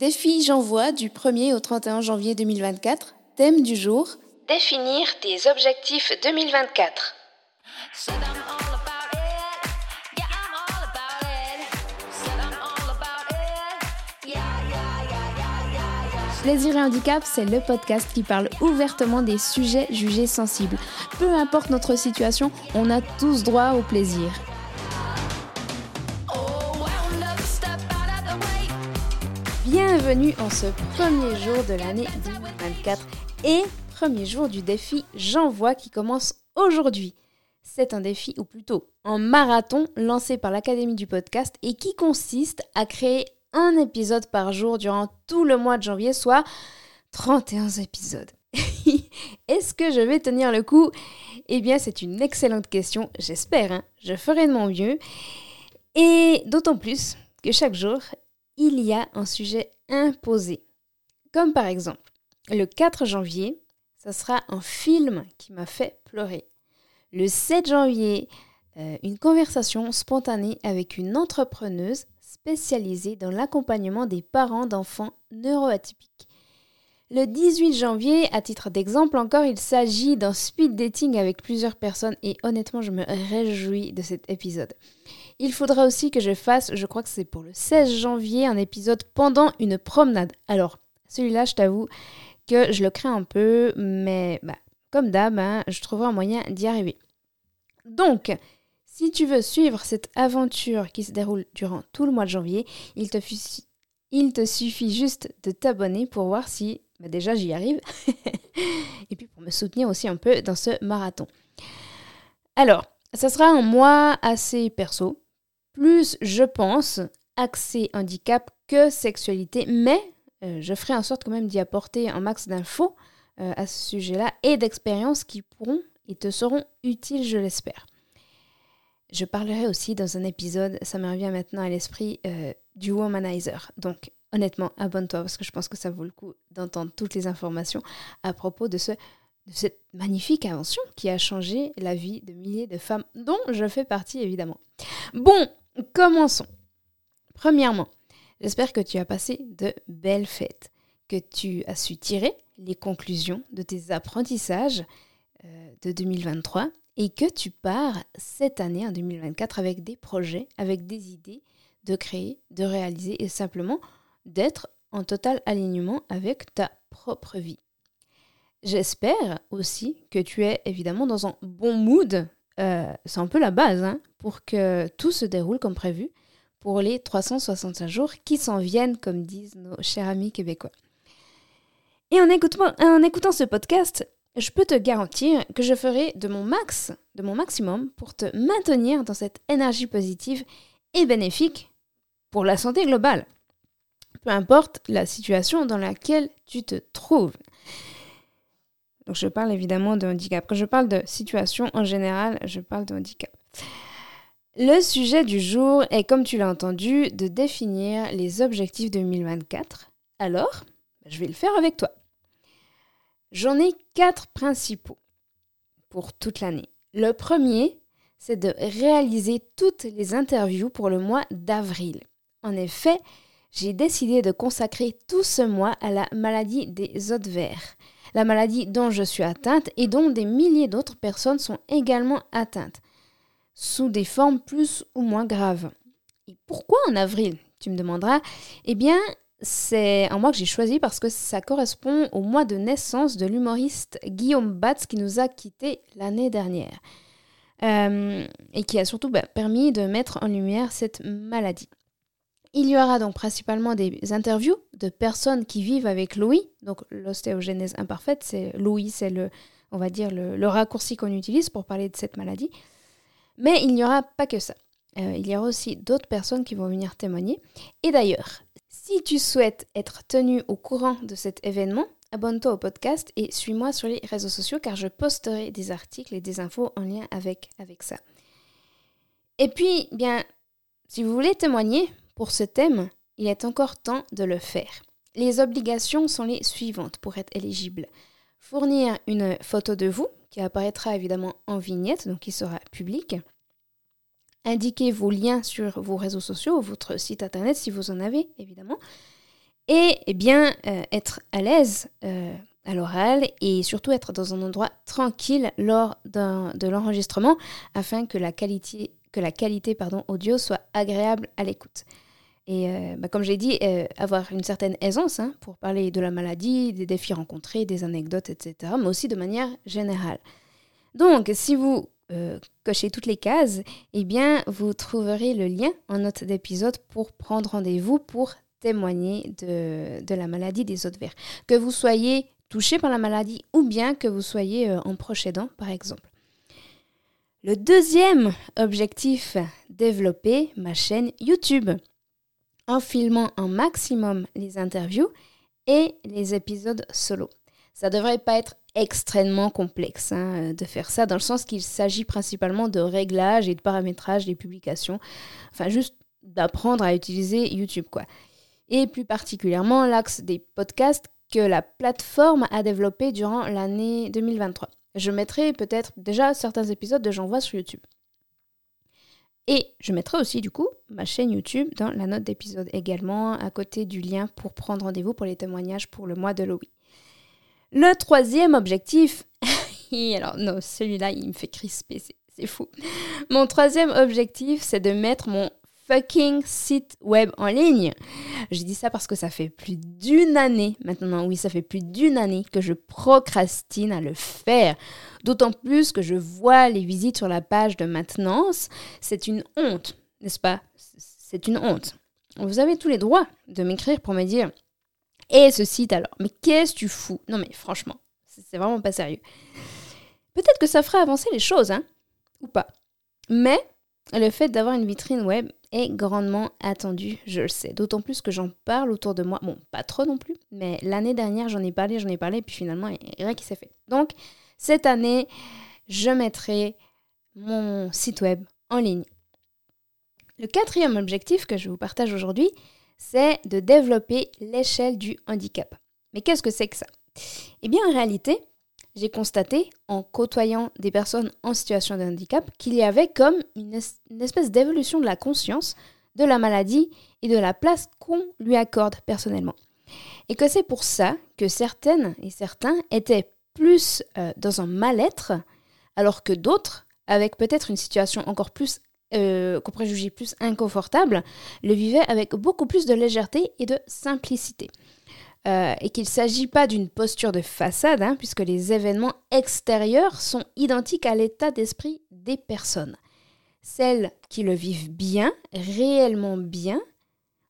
Défi J'envoie du 1er au 31 janvier 2024. Thème du jour Définir tes objectifs 2024. Plaisir et handicap, c'est le podcast qui parle ouvertement des sujets jugés sensibles. Peu importe notre situation, on a tous droit au plaisir. Bienvenue en ce premier jour de l'année 2024 et premier jour du défi J'envoie qui commence aujourd'hui. C'est un défi, ou plutôt un marathon lancé par l'Académie du podcast et qui consiste à créer un épisode par jour durant tout le mois de janvier, soit 31 épisodes. Est-ce que je vais tenir le coup? Eh bien, c'est une excellente question, j'espère. Hein. je ferai de mon mieux. Et d'autant plus que chaque jour, il y a un sujet imposé. Comme par exemple, le 4 janvier, ce sera un film qui m'a fait pleurer. Le 7 janvier, euh, une conversation spontanée avec une entrepreneuse spécialisée dans l'accompagnement des parents d'enfants neuroatypiques. Le 18 janvier, à titre d'exemple encore, il s'agit d'un speed dating avec plusieurs personnes et honnêtement, je me réjouis de cet épisode. Il faudra aussi que je fasse, je crois que c'est pour le 16 janvier, un épisode pendant une promenade. Alors, celui-là, je t'avoue que je le crains un peu, mais bah, comme d'hab, hein, je trouverai un moyen d'y arriver. Donc, si tu veux suivre cette aventure qui se déroule durant tout le mois de janvier, il te, suffit juste de t'abonner pour voir si bah, déjà j'y arrive et puis pour me soutenir aussi un peu dans ce marathon. Alors, ça sera un mois assez perso, plus je pense axé handicap que sexualité, mais euh, je ferai en sorte quand même d'y apporter un max d'infos euh, à ce sujet-là et d'expériences qui pourront et te seront utiles, je l'espère. Je parlerai aussi dans un épisode, ça me revient maintenant à l'esprit, euh, du womanizer. Donc honnêtement, abonne-toi parce que je pense que ça vaut le coup d'entendre toutes les informations à propos de, ce, de cette magnifique invention qui a changé la vie de milliers de femmes, dont je fais partie évidemment. Bon, commençons. Premièrement, j'espère que tu as passé de belles fêtes, que tu as su tirer les conclusions de tes apprentissages euh, de 2023 et que tu pars cette année, en 2024, avec des projets, avec des idées de créer, de réaliser et simplement d'être en total alignement avec ta propre vie. J'espère aussi que tu es évidemment dans un bon mood. Euh, c'est un peu la base hein, pour que tout se déroule comme prévu pour les 365 jours qui s'en viennent, comme disent nos chers amis québécois. Et en écoutant, en écoutant ce podcast, je peux te garantir que je ferai de mon max, de mon maximum pour te maintenir dans cette énergie positive et bénéfique pour la santé globale. Peu importe la situation dans laquelle tu te trouves. Donc je parle évidemment de handicap. Quand je parle de situation en général, je parle de handicap. Le sujet du jour est, comme tu l'as entendu, de définir les objectifs 2024. Alors, je vais le faire avec toi. J'en ai quatre principaux pour toute l'année. Le premier, c'est de réaliser toutes les interviews pour le mois d'avril. En effet, j'ai décidé de consacrer tout ce mois à la maladie des œufs verts, la maladie dont je suis atteinte et dont des milliers d'autres personnes sont également atteintes, sous des formes plus ou moins graves. Et pourquoi en avril Tu me demanderas? Eh bien, c'est un mois que j'ai choisi parce que ça correspond au mois de naissance de l'humoriste Guillaume Batz qui nous a quittés l'année dernière euh, et qui a surtout bah, permis de mettre en lumière cette maladie. Il y aura donc principalement des interviews de personnes qui vivent avec Louis, donc l'ostéogenèse imparfaite, c'est Louis, c'est le, on va dire le, raccourci qu'on utilise pour parler de cette maladie. Mais il n'y aura pas que ça. Euh, il y aura aussi d'autres personnes qui vont venir témoigner. Et d'ailleurs, si tu souhaites être tenu au courant de cet événement, abonne-toi au podcast et suis-moi sur les réseaux sociaux car je posterai des articles et des infos en lien avec, avec ça. Et puis, bien, si vous voulez témoigner pour ce thème, il est encore temps de le faire. Les obligations sont les suivantes pour être éligible. Fournir une photo de vous, qui apparaîtra évidemment en vignette, donc qui sera publique. Indiquez vos liens sur vos réseaux sociaux, votre site internet si vous en avez, évidemment. Et eh bien, être à l'aise à l'oral et surtout être dans un endroit tranquille lors de l'enregistrement afin que la qualité, que la qualité pardon, audio soit agréable à l'écoute. Et euh, bah, comme j'ai dit, euh, avoir une certaine aisance hein, pour parler de la maladie, des défis rencontrés, des anecdotes, etc., mais aussi de manière générale. Donc, si vous euh, cochez toutes les cases, eh bien, vous trouverez le lien en note d'épisode pour prendre rendez-vous pour témoigner de, de, la maladie des autres verts. Que vous soyez touché par la maladie ou bien que vous soyez en proche aidant, par exemple. Le deuxième objectif, développer ma chaîne YouTube en filmant un maximum les interviews et les épisodes solo. Ça devrait pas être extrêmement complexe hein, de faire ça, dans le sens qu'il s'agit principalement de réglage et de paramétrage des publications. Enfin, juste d'apprendre à utiliser YouTube, quoi. Et plus particulièrement l'axe des podcasts que la plateforme a développé durant l'année 2023. Je mettrai peut-être déjà certains épisodes de J'envoie sur YouTube. Et je mettrai aussi du coup ma chaîne YouTube dans la note d'épisode également, à côté du lien pour prendre rendez-vous pour les témoignages pour le mois de Louis. Le troisième objectif, alors non, celui-là il me fait crisper, c'est fou. Mon troisième objectif, c'est de mettre mon fucking site web en ligne. Je dis ça parce que ça fait plus d'une année, maintenant oui, ça fait plus d'une année que je procrastine à le faire. D'autant plus que je vois les visites sur la page de maintenance. C'est une honte, n'est-ce pas? C'est une honte. Vous avez tous les droits de m'écrire pour me dire Et ce site alors Mais qu'est-ce que tu fous Non mais franchement, c'est vraiment pas sérieux. Peut-être que ça ferait avancer les choses, hein Ou pas. Mais le fait d'avoir une vitrine web est grandement attendu, je le sais. D'autant plus que j'en parle autour de moi. Bon, pas trop non plus, mais l'année dernière, j'en ai parlé, j'en ai parlé, puis finalement, il n'y a rien qui s'est fait. Donc, cette année, je mettrai mon site web en ligne. Le quatrième objectif que je vous partage aujourd'hui, c'est de développer l'échelle du handicap. Mais qu'est-ce que c'est que ça? Eh bien, en réalité, j'ai constaté, en côtoyant des personnes en situation de handicap, qu'il y avait comme une, espèce d'évolution de la conscience de la maladie et de la place qu'on lui accorde personnellement. Et que c'est pour ça que certaines et certains étaient plus euh, dans un mal-être, alors que d'autres, avec peut-être une situation encore plus euh, qu'on préjugeait plus inconfortable, le vivaient avec beaucoup plus de légèreté et de simplicité. Euh, et qu'il ne s'agit pas d'une posture de façade, hein, puisque les événements extérieurs sont identiques à l'état d'esprit des personnes. Celles qui le vivent bien, réellement bien,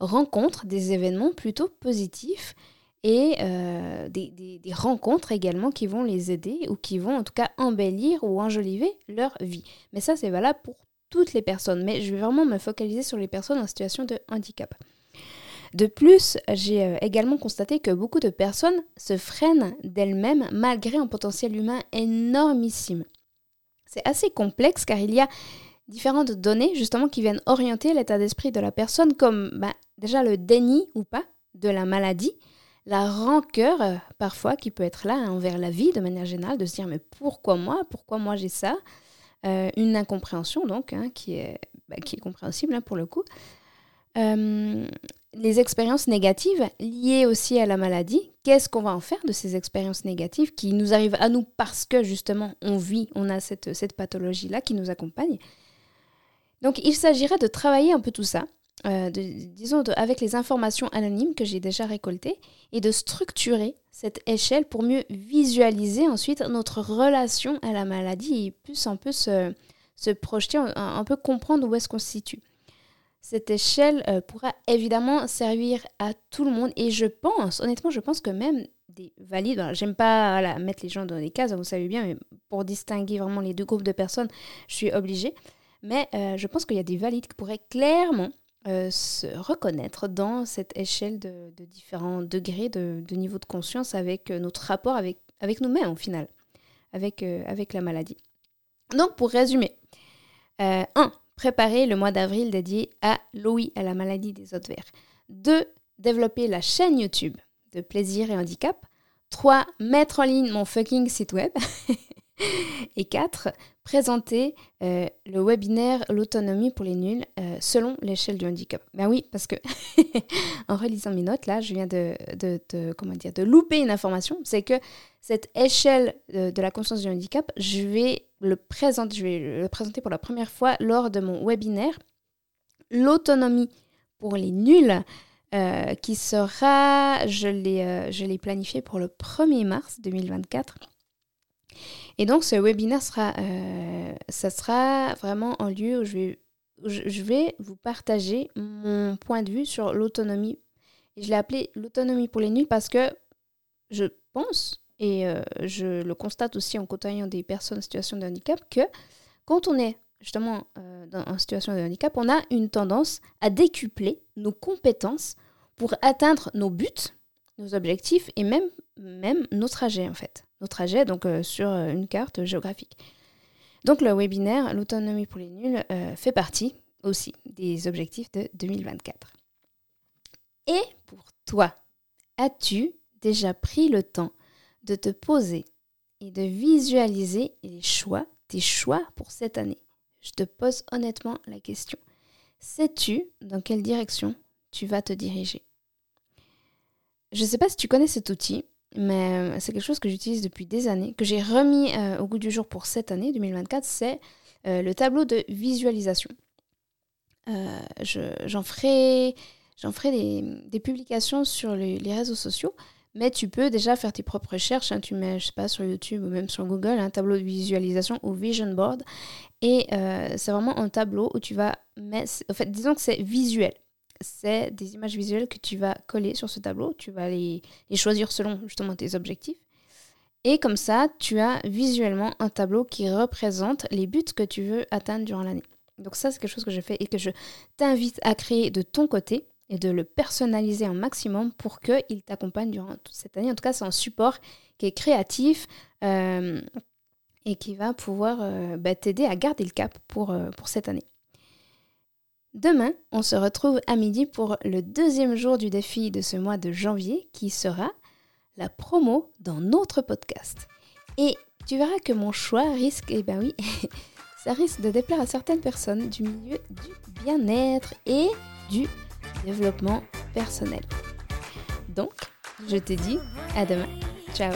rencontrent des événements plutôt positifs et euh, des, des, rencontres également qui vont les aider ou qui vont en tout cas embellir ou enjoliver leur vie. Mais ça, c'est valable pour toutes les personnes. Mais je vais vraiment me focaliser sur les personnes en situation de handicap. De plus, j'ai euh, également constaté que beaucoup de personnes se freinent d'elles-mêmes malgré un potentiel humain énormissime. C'est assez complexe car il y a différentes données justement qui viennent orienter l'état d'esprit de la personne comme bah, déjà le déni ou pas de la maladie, la rancœur euh, parfois qui peut être là envers la vie de manière générale, de se dire mais pourquoi moi, pourquoi moi j'ai ça, euh, une incompréhension donc hein, qui, est, bah, qui est compréhensible hein, pour le coup. Les expériences négatives liées aussi à la maladie, qu'est-ce qu'on va en faire de ces expériences négatives qui nous arrivent à nous parce que justement on vit, on a cette, pathologie-là qui nous accompagne? Donc il s'agirait de travailler un peu tout ça, euh, disons avec les informations anonymes que j'ai déjà récoltées et de structurer cette échelle pour mieux visualiser ensuite notre relation à la maladie et plus un peu se, se projeter, un peu comprendre où est-ce qu'on se situe. Cette échelle euh, pourra évidemment servir à tout le monde et je pense, honnêtement, je pense que même des valides, j'aime pas mettre les gens dans des cases, vous savez bien, mais pour distinguer vraiment les deux groupes de personnes, je suis obligée. Mais euh, je pense qu'il y a des valides qui pourraient clairement euh, se reconnaître dans cette échelle de, différents degrés de, niveau de conscience avec notre rapport avec, avec nous-mêmes au final, avec, avec la maladie. Donc pour résumer, 1 préparer le mois d'avril dédié à l'OI, à la maladie des autres verts. 2. Développer la chaîne YouTube de plaisir et handicap. 3. Mettre en ligne mon fucking site web. Et 4. Présenter euh, le webinaire L'autonomie pour les nuls euh, selon l'échelle du handicap. Ben oui, parce que en relisant mes notes, là, je viens de, de, louper une information. C'est que cette échelle de, de, la conscience du handicap, je vais, le présenter, je vais le présenter pour la première fois lors de mon webinaire L'autonomie pour les nuls. Euh, qui sera, je l'ai planifié pour le 1er mars 2024. Et donc, ce webinaire sera, euh, ça sera vraiment un lieu où je vais, je vais vous partager mon point de vue sur l'autonomie. Et je l'ai appelé l'autonomie pour les nuls parce que je pense, et euh, je le constate aussi en côtoyant des personnes en situation de handicap, que quand on est justement euh, dans, en situation de handicap, on a une tendance à décupler nos compétences pour atteindre nos buts, nos objectifs et même, même nos trajets en fait nos trajets donc euh, sur euh, une carte géographique. Donc le webinaire L'autonomie pour les nuls euh, fait partie aussi des objectifs de 2024. Et pour toi, as-tu déjà pris le temps de te poser et de visualiser les choix, tes choix pour cette année? Je te pose honnêtement la question. Sais-tu dans quelle direction tu vas te diriger? Je ne sais pas si tu connais cet outil, mais euh, c'est quelque chose que j'utilise depuis des années, que j'ai remis euh, au goût du jour pour cette année 2024, c'est euh, le tableau de visualisation. j'en ferai, ferai des, des, publications sur les, réseaux sociaux, mais tu peux déjà faire tes propres recherches. Hein. tu mets, je sais pas, sur YouTube ou même sur Google, un tableau de visualisation ou vision board. Et c'est vraiment un tableau où tu vas mettre. En fait, disons que c'est visuel c'est des images visuelles que tu vas coller sur ce tableau. Tu vas les, choisir selon justement tes objectifs. Et comme ça, tu as visuellement un tableau qui représente les buts que tu veux atteindre durant l'année. Donc ça, c'est quelque chose que je fais et que je t'invite à créer de ton côté et de le personnaliser un maximum pour qu'il t'accompagne durant toute cette année. En tout cas, c'est un support qui est créatif euh, et qui va pouvoir euh, bah, t'aider à garder le cap pour, euh, pour cette année. Demain, on se retrouve à midi pour le deuxième jour du défi de ce mois de janvier qui sera la promo dans notre podcast. Et tu verras que mon choix risque, eh ben oui, ça risque de déplaire à certaines personnes du milieu du bien-être et du développement personnel. Donc, je te dis à demain. Ciao